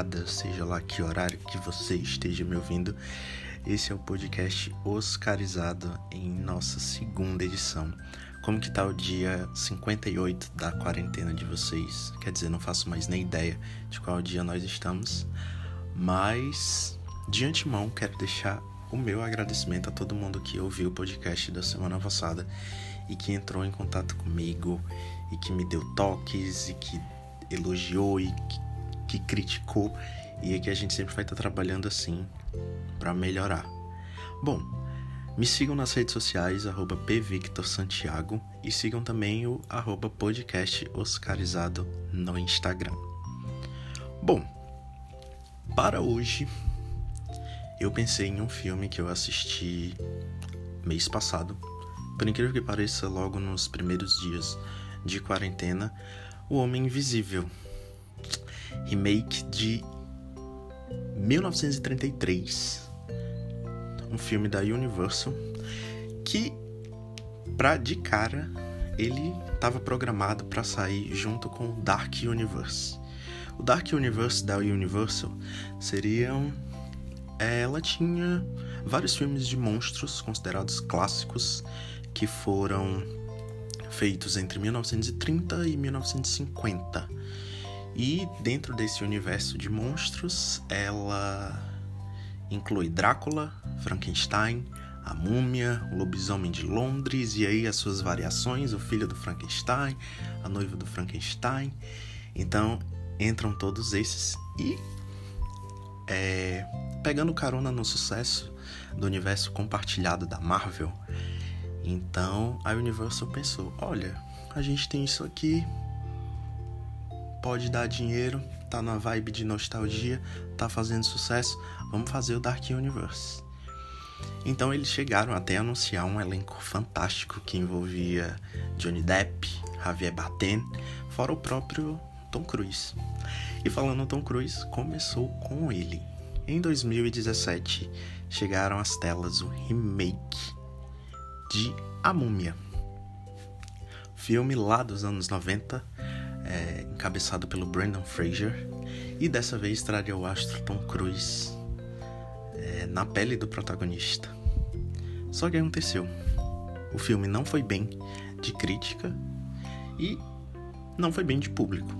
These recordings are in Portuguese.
madrugada, seja lá que horário que você esteja me ouvindo. Esse é o podcast Oscarizado em nossa segunda edição. Como que tá o dia 58 da quarentena de vocês? Quer dizer, não faço mais nem ideia de qual dia nós estamos, mas de antemão quero deixar o meu agradecimento a todo mundo que ouviu o podcast da semana passada e que entrou em contato comigo e que me deu toques e que elogiou e que, que criticou e é que a gente sempre vai estar trabalhando assim para melhorar. Bom, me sigam nas redes sociais, arroba pvictorsantiago e sigam também o arroba podcast oscarizado no Instagram. Bom, para hoje eu pensei em um filme que eu assisti mês passado por incrível que pareça, logo nos primeiros dias de quarentena, O Homem Invisível, remake de 1933, um filme da Universal que, pra de cara, ele estava programado para sair junto com o Dark Universe. O Dark Universe da Universal seriam ela tinha vários filmes de monstros considerados clássicos que foram feitos entre 1930 e 1950. E dentro desse universo de monstros, ela inclui Drácula, Frankenstein, a Múmia, o Lobisomem de Londres e aí as suas variações, o filho do Frankenstein, a noiva do Frankenstein. Então entram todos esses e é, pegando carona no sucesso do universo compartilhado da Marvel, então a Universal pensou: olha, a gente tem isso aqui, pode dar dinheiro, tá na vibe de nostalgia, tá fazendo sucesso, vamos fazer o Dark Universe. Então eles chegaram até a anunciar um elenco fantástico que envolvia Johnny Depp, Javier Bardem, fora o próprio Tom Cruise. E falando Tom Cruise, começou com ele. Em 2017 chegaram às telas o remake de A Múmia. Filme lá dos anos 90, é, encabeçado pelo Brandon Fraser, e dessa vez traria o astro Tom Cruise é, na pele do protagonista. Só que aconteceu. O filme não foi bem de crítica e não foi bem de público.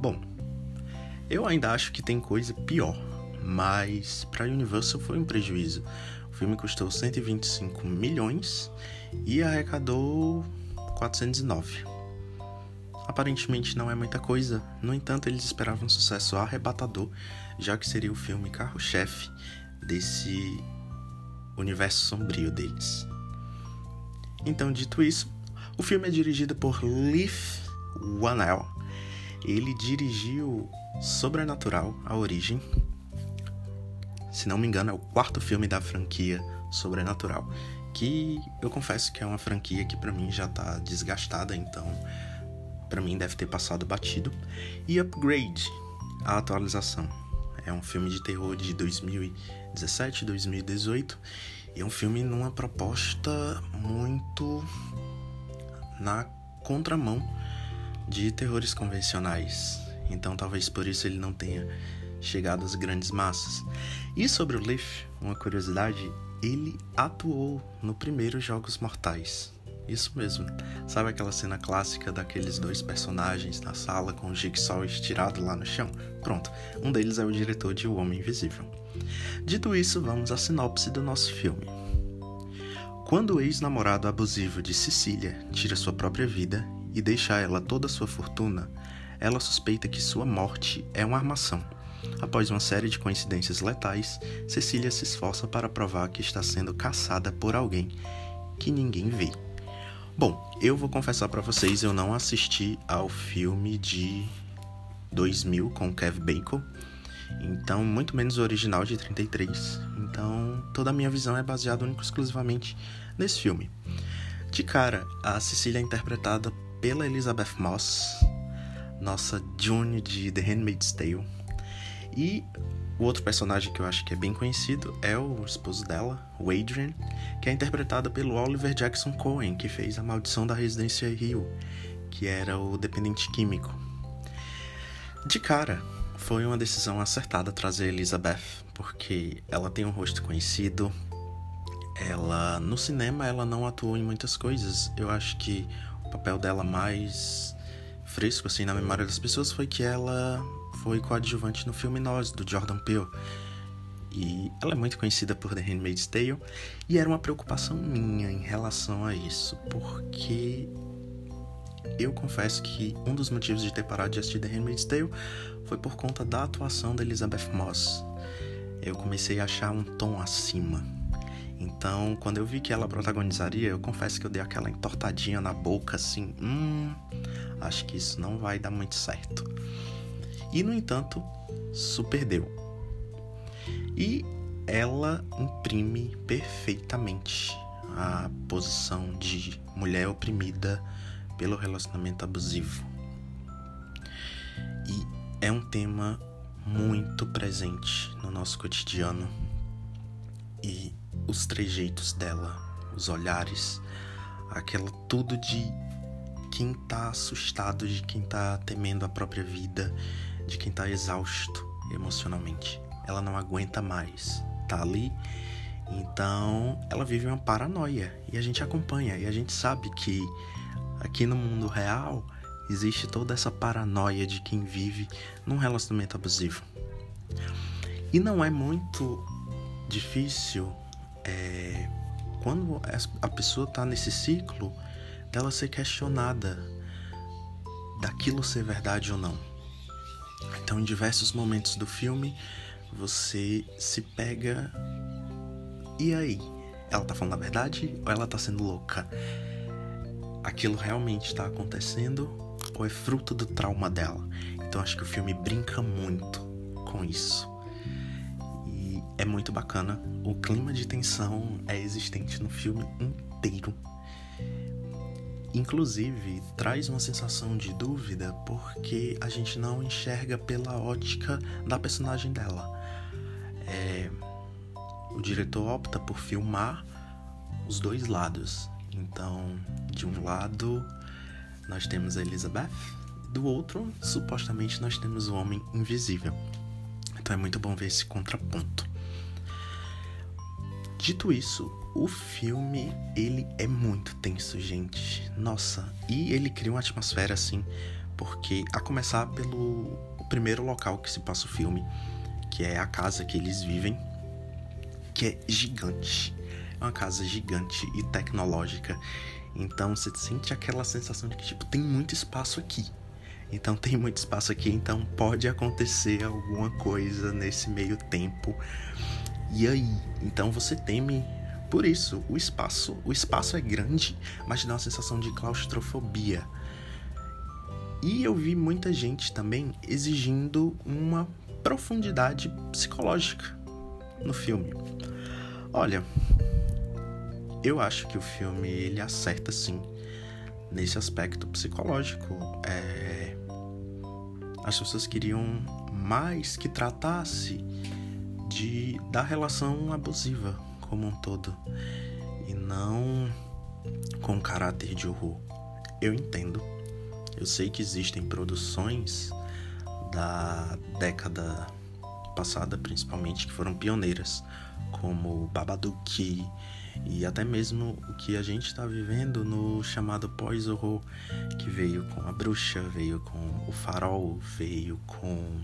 Bom, eu ainda acho que tem coisa pior, mas para a Universal foi um prejuízo, o filme custou 125 milhões e arrecadou 409. Aparentemente não é muita coisa, no entanto, eles esperavam um sucesso arrebatador, já que seria o filme carro-chefe desse universo sombrio deles. Então, dito isso, o filme é dirigido por Leif Whannell. Ele dirigiu Sobrenatural, A Origem, se não me engano, é o quarto filme da franquia Sobrenatural, que eu confesso que é uma franquia que para mim já tá desgastada, então para mim deve ter passado batido. E Upgrade, a atualização. É um filme de terror de 2017, 2018 e é um filme numa proposta muito na contramão de terrores convencionais. Então talvez por isso ele não tenha chegado às grandes massas. E sobre o Leaf, uma curiosidade, ele atuou no primeiro Jogos Mortais. Isso mesmo. Sabe aquela cena clássica daqueles dois personagens na sala com o Jigsaw estirado lá no chão? Pronto, um deles é o diretor de O Homem Invisível. Dito isso, vamos à sinopse do nosso filme. Quando o ex-namorado abusivo de Cecília tira sua própria vida e deixa a ela toda sua fortuna, ela suspeita que sua morte é uma armação Após uma série de coincidências letais, Cecília se esforça para provar que está sendo caçada por alguém que ninguém vê. Bom, eu vou confessar para vocês, eu não assisti ao filme de 2000 com Kev Bacon, então muito menos o original de 33. Então toda a minha visão é baseada única exclusivamente nesse filme. De cara, a Cecília é interpretada pela Elizabeth Moss, nossa June de The Handmaid's Tale. E o outro personagem que eu acho que é bem conhecido é o esposo dela, o Adrian, que é interpretado pelo Oliver Jackson Cohen, que fez A Maldição da Residência Rio, que era o dependente químico. De cara, foi uma decisão acertada trazer Elizabeth, porque ela tem um rosto conhecido. Ela no cinema ela não atuou em muitas coisas. Eu acho que o papel dela mais fresco assim na memória das pessoas foi que ela foi coadjuvante no filme Nós do Jordan Peele. E ela é muito conhecida por The Handmaid's Tale e era uma preocupação minha em relação a isso, porque eu confesso que um dos motivos de ter parado de assistir The Handmaid's Tale foi por conta da atuação da Elizabeth Moss. Eu comecei a achar um tom acima. Então, quando eu vi que ela protagonizaria, eu confesso que eu dei aquela entortadinha na boca assim, hum, acho que isso não vai dar muito certo. E no entanto, super deu. E ela imprime perfeitamente a posição de mulher oprimida pelo relacionamento abusivo. E é um tema muito presente no nosso cotidiano. E os trejeitos dela, os olhares, aquela tudo de quem tá assustado, de quem tá temendo a própria vida, de quem tá exausto emocionalmente. Ela não aguenta mais, tá ali. Então, ela vive uma paranoia e a gente acompanha e a gente sabe que aqui no mundo real existe toda essa paranoia de quem vive num relacionamento abusivo. E não é muito difícil é, quando a pessoa está nesse ciclo dela ser questionada daquilo ser verdade ou não. Então, em diversos momentos do filme, você se pega. E aí? Ela tá falando a verdade ou ela tá sendo louca? Aquilo realmente está acontecendo ou é fruto do trauma dela? Então, acho que o filme brinca muito com isso. E é muito bacana. O clima de tensão é existente no filme inteiro Inclusive, traz uma sensação de dúvida porque a gente não enxerga pela ótica da personagem dela. É, o diretor opta por filmar os dois lados. Então, de um lado, nós temos a Elizabeth, do outro, supostamente, nós temos o Homem Invisível. Então, é muito bom ver esse contraponto. Dito isso, o filme, ele é muito tenso, gente. Nossa, e ele cria uma atmosfera assim, porque a começar pelo primeiro local que se passa o filme, que é a casa que eles vivem, que é gigante. É uma casa gigante e tecnológica. Então você sente aquela sensação de que tipo tem muito espaço aqui. Então tem muito espaço aqui, então pode acontecer alguma coisa nesse meio tempo e aí? Então você teme por isso. O espaço, o espaço é grande, mas dá uma sensação de claustrofobia. E eu vi muita gente também exigindo uma profundidade psicológica no filme. Olha, eu acho que o filme ele acerta sim nesse aspecto psicológico. É... As pessoas queriam mais que tratasse de da relação abusiva como um todo e não com caráter de horror. Eu entendo. Eu sei que existem produções da década passada, principalmente, que foram pioneiras, como Babadook e até mesmo o que a gente está vivendo no chamado pós-horror, que veio com a bruxa, veio com o farol, veio com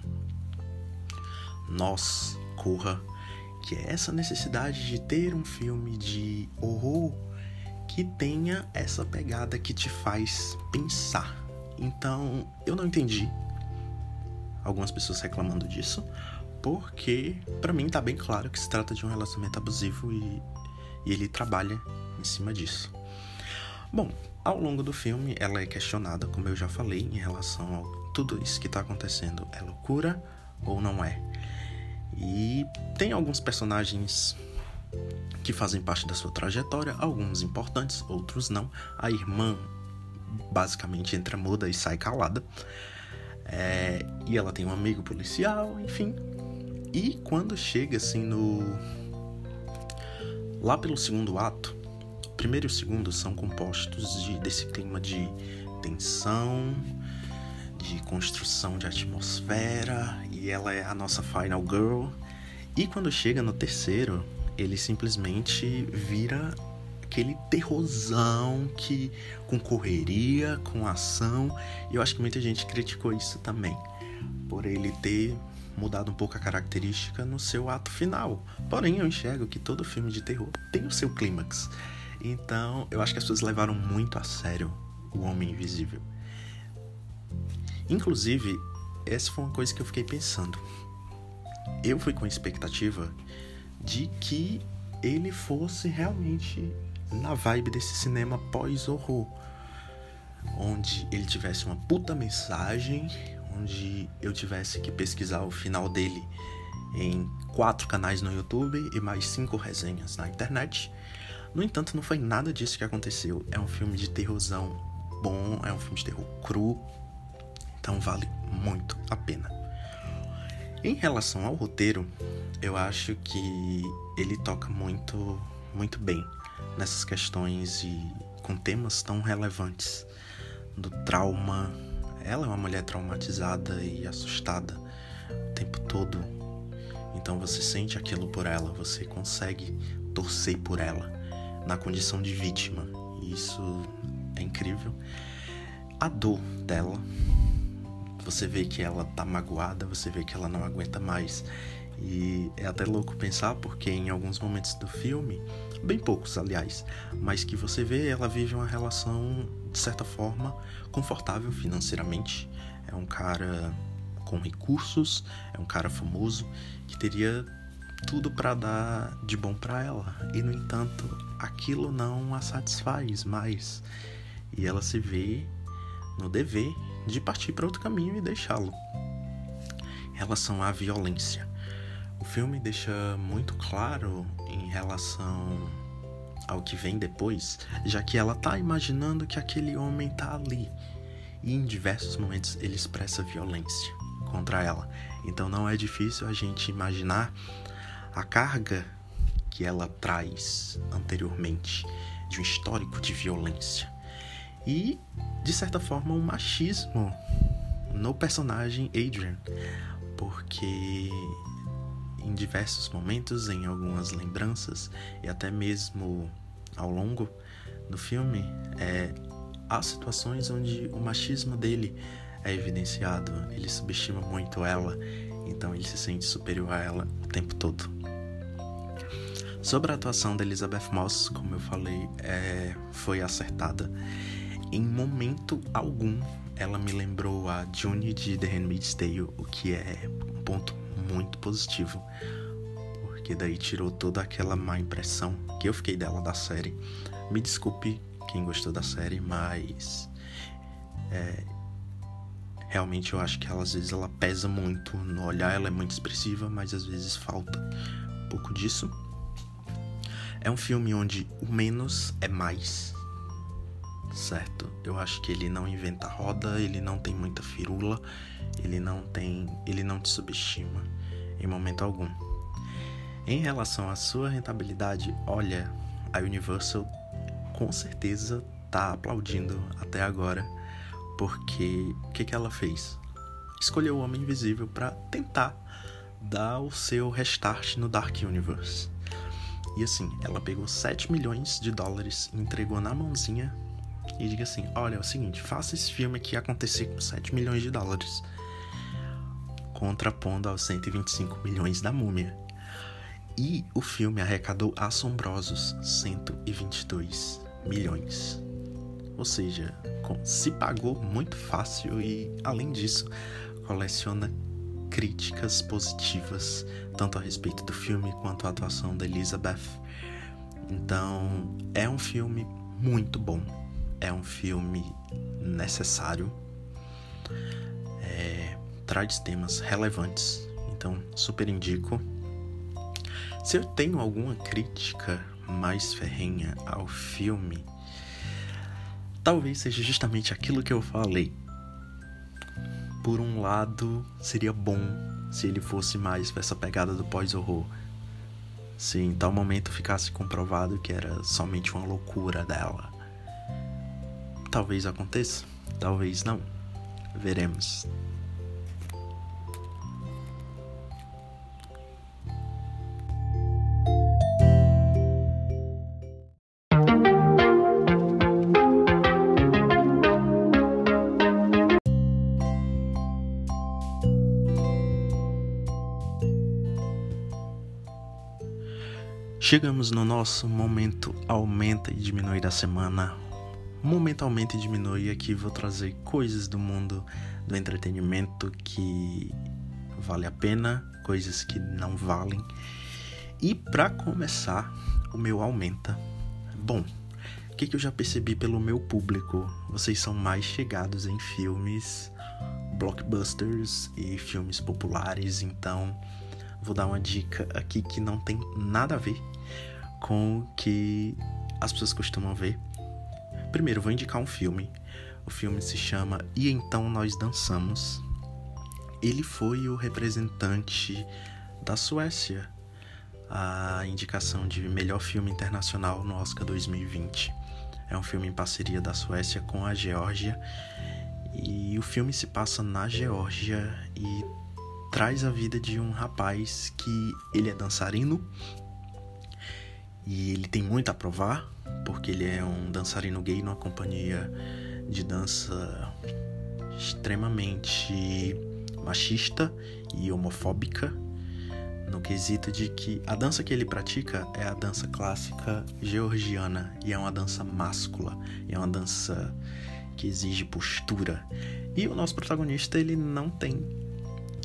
nós, Que é essa necessidade de ter um filme de horror que tenha essa pegada que te faz pensar. Então, eu não entendi algumas pessoas reclamando disso, porque para mim tá bem claro que se trata de um relacionamento abusivo e, e ele trabalha em cima disso. Bom, ao longo do filme ela é questionada, como eu já falei, em relação a tudo isso que tá acontecendo. É loucura ou não é? E tem alguns personagens que fazem parte da sua trajetória, alguns importantes, outros não. A irmã basicamente entra muda e sai calada. É, e ela tem um amigo policial, enfim. E quando chega assim no. Lá pelo segundo ato, o primeiro e o segundo são compostos de, desse clima de tensão, de construção de atmosfera e ela é a nossa final girl. E quando chega no terceiro, ele simplesmente vira aquele terrorzão que com correria, com ação. E eu acho que muita gente criticou isso também, por ele ter mudado um pouco a característica no seu ato final. Porém, eu enxergo que todo filme de terror tem o seu clímax. Então, eu acho que as pessoas levaram muito a sério o Homem Invisível. Inclusive, essa foi uma coisa que eu fiquei pensando. Eu fui com a expectativa de que ele fosse realmente na vibe desse cinema pós-horror, onde ele tivesse uma puta mensagem, onde eu tivesse que pesquisar o final dele em quatro canais no YouTube e mais cinco resenhas na internet. No entanto, não foi nada disso que aconteceu. É um filme de terrorzão bom, é um filme de terror cru, então vale muito a pena. Em relação ao roteiro, eu acho que ele toca muito, muito bem nessas questões e com temas tão relevantes do trauma. Ela é uma mulher traumatizada e assustada o tempo todo. Então você sente aquilo por ela, você consegue torcer por ela na condição de vítima. Isso é incrível. A dor dela, você vê que ela tá magoada, você vê que ela não aguenta mais. E é até louco pensar porque em alguns momentos do filme, bem poucos aliás, mas que você vê ela vive uma relação de certa forma confortável financeiramente. É um cara com recursos, é um cara famoso que teria tudo para dar de bom para ela. E no entanto, aquilo não a satisfaz mais. E ela se vê no dever de partir para outro caminho e deixá-lo. Em relação à violência, o filme deixa muito claro em relação ao que vem depois, já que ela tá imaginando que aquele homem tá ali. E em diversos momentos ele expressa violência contra ela. Então não é difícil a gente imaginar a carga que ela traz anteriormente de um histórico de violência. E, de certa forma, um machismo no personagem Adrian, porque em diversos momentos, em algumas lembranças e até mesmo ao longo do filme, é, há situações onde o machismo dele é evidenciado. Ele subestima muito ela, então ele se sente superior a ela o tempo todo. Sobre a atuação da Elizabeth Moss, como eu falei, é, foi acertada. Em momento algum, ela me lembrou a June de The Handmaid's Tale, o que é um ponto muito positivo, porque daí tirou toda aquela má impressão que eu fiquei dela da série. Me desculpe quem gostou da série, mas é, realmente eu acho que ela às vezes ela pesa muito no olhar, ela é muito expressiva, mas às vezes falta um pouco disso. É um filme onde o menos é mais, certo? Eu acho que ele não inventa roda, ele não tem muita firula, ele não tem, ele não te subestima em momento algum. Em relação à sua rentabilidade, olha, a Universal com certeza tá aplaudindo até agora, porque o que, que ela fez? Escolheu o Homem Invisível para tentar dar o seu restart no Dark Universe. E assim, ela pegou 7 milhões de dólares, entregou na mãozinha e diga assim: Olha, é o seguinte, faça esse filme aqui acontecer com 7 milhões de dólares, contrapondo aos 125 milhões da múmia. E o filme arrecadou assombrosos 122 milhões. Ou seja, se pagou muito fácil e, além disso, coleciona críticas positivas, tanto a respeito do filme quanto a atuação da Elizabeth. Então, é um filme muito bom. É um filme necessário. É, traz temas relevantes. Então, super indico. Se eu tenho alguma crítica mais ferrenha ao filme, talvez seja justamente aquilo que eu falei por um lado, seria bom se ele fosse mais essa pegada do pós-horror. Se em tal momento ficasse comprovado que era somente uma loucura dela. Talvez aconteça, talvez não. Veremos. Chegamos no nosso momento aumenta e diminui da semana. Momento aumenta e diminui aqui vou trazer coisas do mundo do entretenimento que vale a pena, coisas que não valem. E para começar, o meu aumenta. Bom, o que, que eu já percebi pelo meu público? Vocês são mais chegados em filmes blockbusters e filmes populares, então vou dar uma dica aqui que não tem nada a ver com o que as pessoas costumam ver. Primeiro, vou indicar um filme. O filme se chama E Então Nós Dançamos. Ele foi o representante da Suécia, a indicação de melhor filme internacional no Oscar 2020. É um filme em parceria da Suécia com a Geórgia. E o filme se passa na Geórgia e traz a vida de um rapaz que ele é dançarino e ele tem muito a provar, porque ele é um dançarino gay numa companhia de dança extremamente machista e homofóbica, no quesito de que a dança que ele pratica é a dança clássica georgiana e é uma dança máscula, é uma dança que exige postura. E o nosso protagonista ele não tem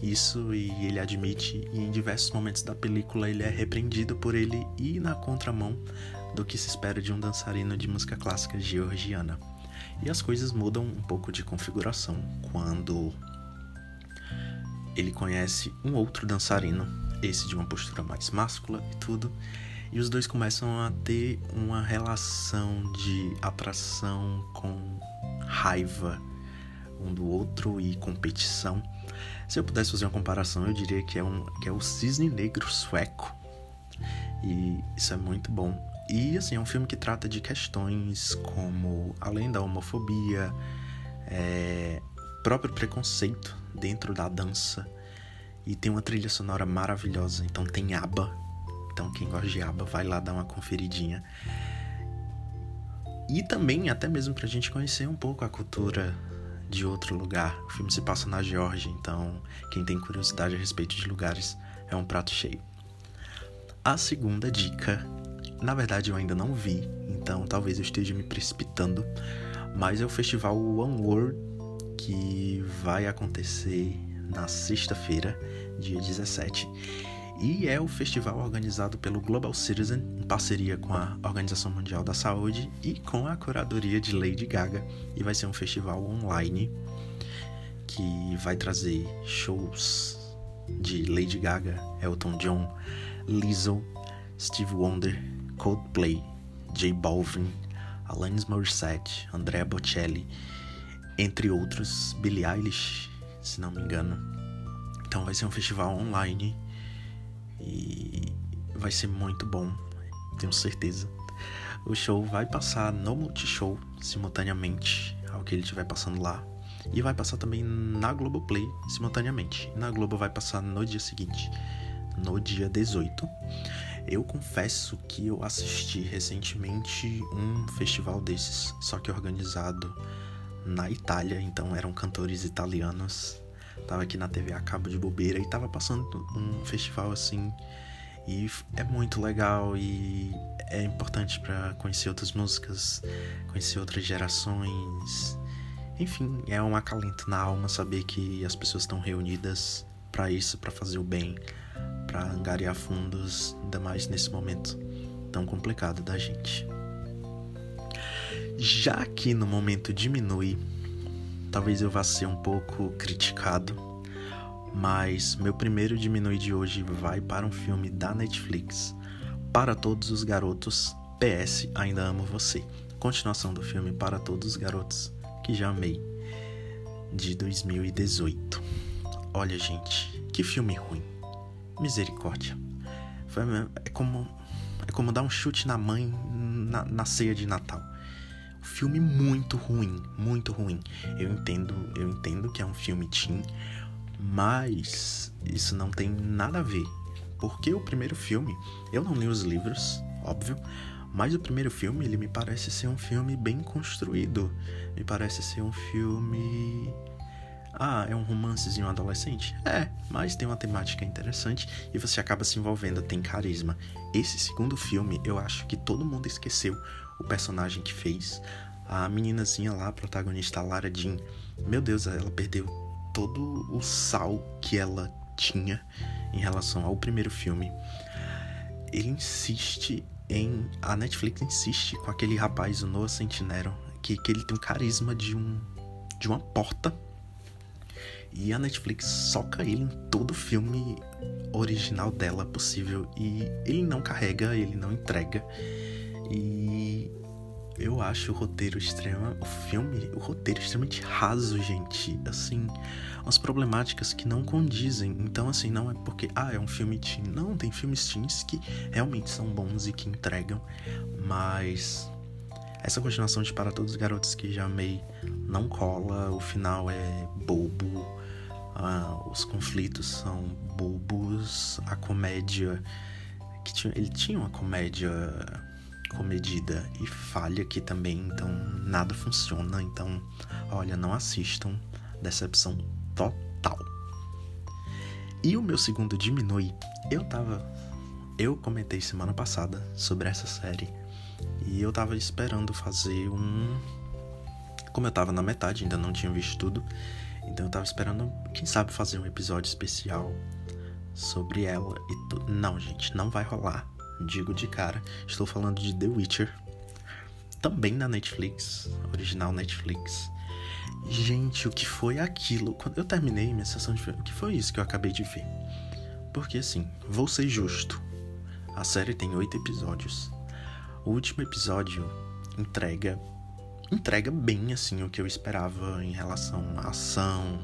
isso e ele admite, e em diversos momentos da película ele é repreendido por ele ir na contramão do que se espera de um dançarino de música clássica georgiana. E as coisas mudam um pouco de configuração quando ele conhece um outro dançarino, esse de uma postura mais máscula e tudo, e os dois começam a ter uma relação de atração com raiva um do outro e competição. Se eu pudesse fazer uma comparação, eu diria que é, um, que é o cisne negro sueco. E isso é muito bom. E assim, é um filme que trata de questões como, além da homofobia, é, próprio preconceito dentro da dança. E tem uma trilha sonora maravilhosa. Então tem aba. Então quem gosta de aba vai lá dar uma conferidinha. E também, até mesmo pra gente conhecer um pouco a cultura de outro lugar. O filme se passa na Geórgia, então quem tem curiosidade a respeito de lugares é um prato cheio. A segunda dica, na verdade eu ainda não vi, então talvez eu esteja me precipitando, mas é o festival One World que vai acontecer na sexta-feira, dia 17. E é o festival organizado pelo Global Citizen, em parceria com a Organização Mundial da Saúde e com a curadoria de Lady Gaga. E vai ser um festival online que vai trazer shows de Lady Gaga, Elton John, Lizzo, Steve Wonder, Coldplay, J Balvin, Alanis Morissette, Andrea Bocelli, entre outros, Billie Eilish, se não me engano. Então vai ser um festival online e vai ser muito bom, tenho certeza. O show vai passar no Multishow simultaneamente ao que ele estiver passando lá. E vai passar também na Globoplay simultaneamente. Na Globo vai passar no dia seguinte, no dia 18. Eu confesso que eu assisti recentemente um festival desses, só que organizado na Itália, então eram cantores italianos Tava aqui na TV a cabo de bobeira e tava passando um festival assim. E é muito legal e é importante para conhecer outras músicas, conhecer outras gerações. Enfim, é um acalento na alma saber que as pessoas estão reunidas para isso, para fazer o bem, para angariar fundos, ainda mais nesse momento tão complicado da gente. Já que no momento diminui talvez eu vá ser um pouco criticado, mas meu primeiro diminui de hoje vai para um filme da Netflix. Para todos os garotos, PS, ainda amo você. Continuação do filme Para todos os garotos que já amei, de 2018. Olha, gente, que filme ruim. Misericórdia. Foi, é como é como dar um chute na mãe na, na ceia de Natal. O Filme muito ruim, muito ruim. Eu entendo, eu entendo que é um filme teen, mas isso não tem nada a ver. Porque o primeiro filme, eu não li os livros, óbvio, mas o primeiro filme, ele me parece ser um filme bem construído. Me parece ser um filme ah, é um romancezinho adolescente? É, mas tem uma temática interessante e você acaba se envolvendo, tem carisma. Esse segundo filme, eu acho que todo mundo esqueceu o personagem que fez. A meninazinha lá, a protagonista, Lara Jean. Meu Deus, ela perdeu todo o sal que ela tinha em relação ao primeiro filme. Ele insiste em. A Netflix insiste com aquele rapaz, o Noah Centinero, que, que ele tem um carisma de um. de uma porta e a Netflix soca ele em todo filme original dela possível. E ele não carrega, ele não entrega. E eu acho o roteiro extremo, o filme, o roteiro extremamente raso, gente. Assim, umas problemáticas que não condizem. Então, assim, não é porque, ah, é um filme teen. Não, tem filmes teens que realmente são bons e que entregam. Mas essa continuação de Para Todos os Garotos que já amei não cola. O final é bobo ah, os conflitos são bobos, a comédia que tinha, ele tinha uma comédia comedida e falha aqui também, então nada funciona, então olha, não assistam, decepção total. E o meu segundo diminui, eu tava eu comentei semana passada sobre essa série. E eu tava esperando fazer um como eu tava na metade, ainda não tinha visto tudo, então eu tava esperando, quem sabe, fazer um episódio especial sobre ela e tudo. Não, gente, não vai rolar. Digo de cara. Estou falando de The Witcher. Também na Netflix. Original Netflix. Gente, o que foi aquilo? Quando eu terminei minha sessão de o que foi isso que eu acabei de ver? Porque assim, vou ser justo. A série tem oito episódios. O último episódio entrega entrega bem assim o que eu esperava em relação à ação,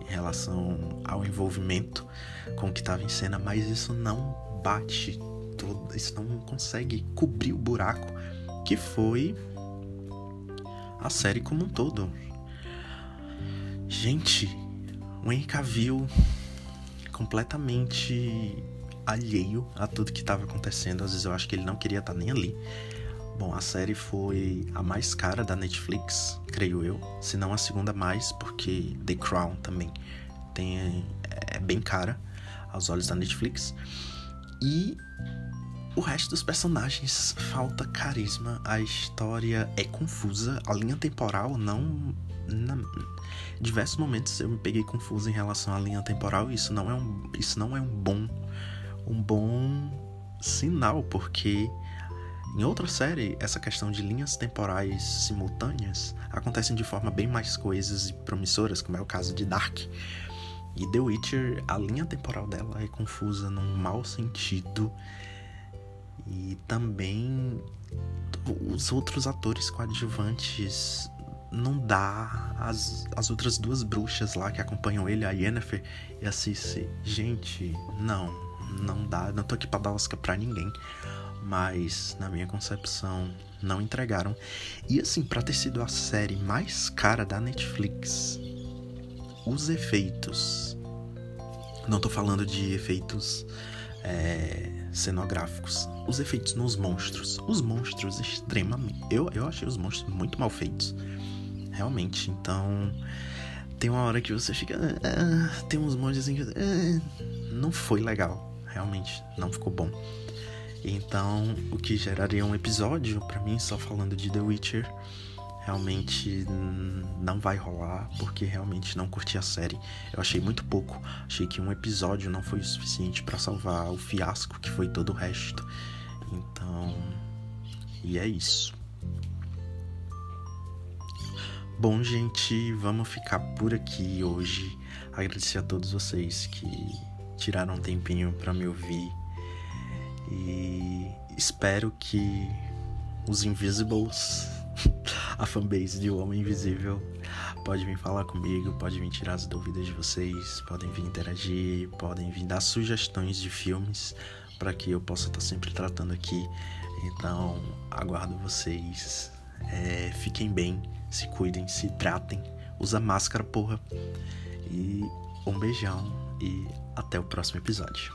em relação ao envolvimento com o que estava em cena, mas isso não bate todo, isso não consegue cobrir o buraco que foi a série como um todo. Gente, o Henry Cavill completamente alheio a tudo que estava acontecendo. Às vezes eu acho que ele não queria estar tá nem ali. Bom, a série foi a mais cara da Netflix, creio eu, se não a segunda mais, porque The Crown também tem é bem cara aos olhos da Netflix. E o resto dos personagens falta carisma, a história é confusa, a linha temporal não na diversos momentos eu me peguei confuso em relação à linha temporal, e isso não é um isso não é um bom um bom sinal, porque em outra série, essa questão de linhas temporais simultâneas acontecem de forma bem mais coesas e promissoras, como é o caso de Dark. E The Witcher, a linha temporal dela é confusa num mau sentido. E também os outros atores coadjuvantes não dá as, as outras duas bruxas lá que acompanham ele, a Yennefer e a Cici. Gente, não, não dá. Não tô aqui pra dar Oscar pra ninguém mas na minha concepção não entregaram. E assim, para ter sido a série mais cara da Netflix, os efeitos. Não tô falando de efeitos é, cenográficos. Os efeitos nos monstros. Os monstros extremamente. Eu, eu achei os monstros muito mal feitos. Realmente. Então. Tem uma hora que você fica. Ah, tem uns monstros assim. Ah, não foi legal. Realmente. Não ficou bom. Então, o que geraria um episódio para mim só falando de The Witcher realmente não vai rolar porque realmente não curti a série. Eu achei muito pouco. Achei que um episódio não foi o suficiente para salvar o fiasco que foi todo o resto. Então, e é isso. Bom, gente, vamos ficar por aqui hoje. Agradecer a todos vocês que tiraram um tempinho para me ouvir e espero que os Invisibles, a fanbase de O Homem Invisível, pode vir falar comigo, pode vir tirar as dúvidas de vocês, podem vir interagir, podem vir dar sugestões de filmes para que eu possa estar sempre tratando aqui. Então, aguardo vocês É, fiquem bem, se cuidem, se tratem, usa máscara, porra. E um beijão e até o próximo episódio.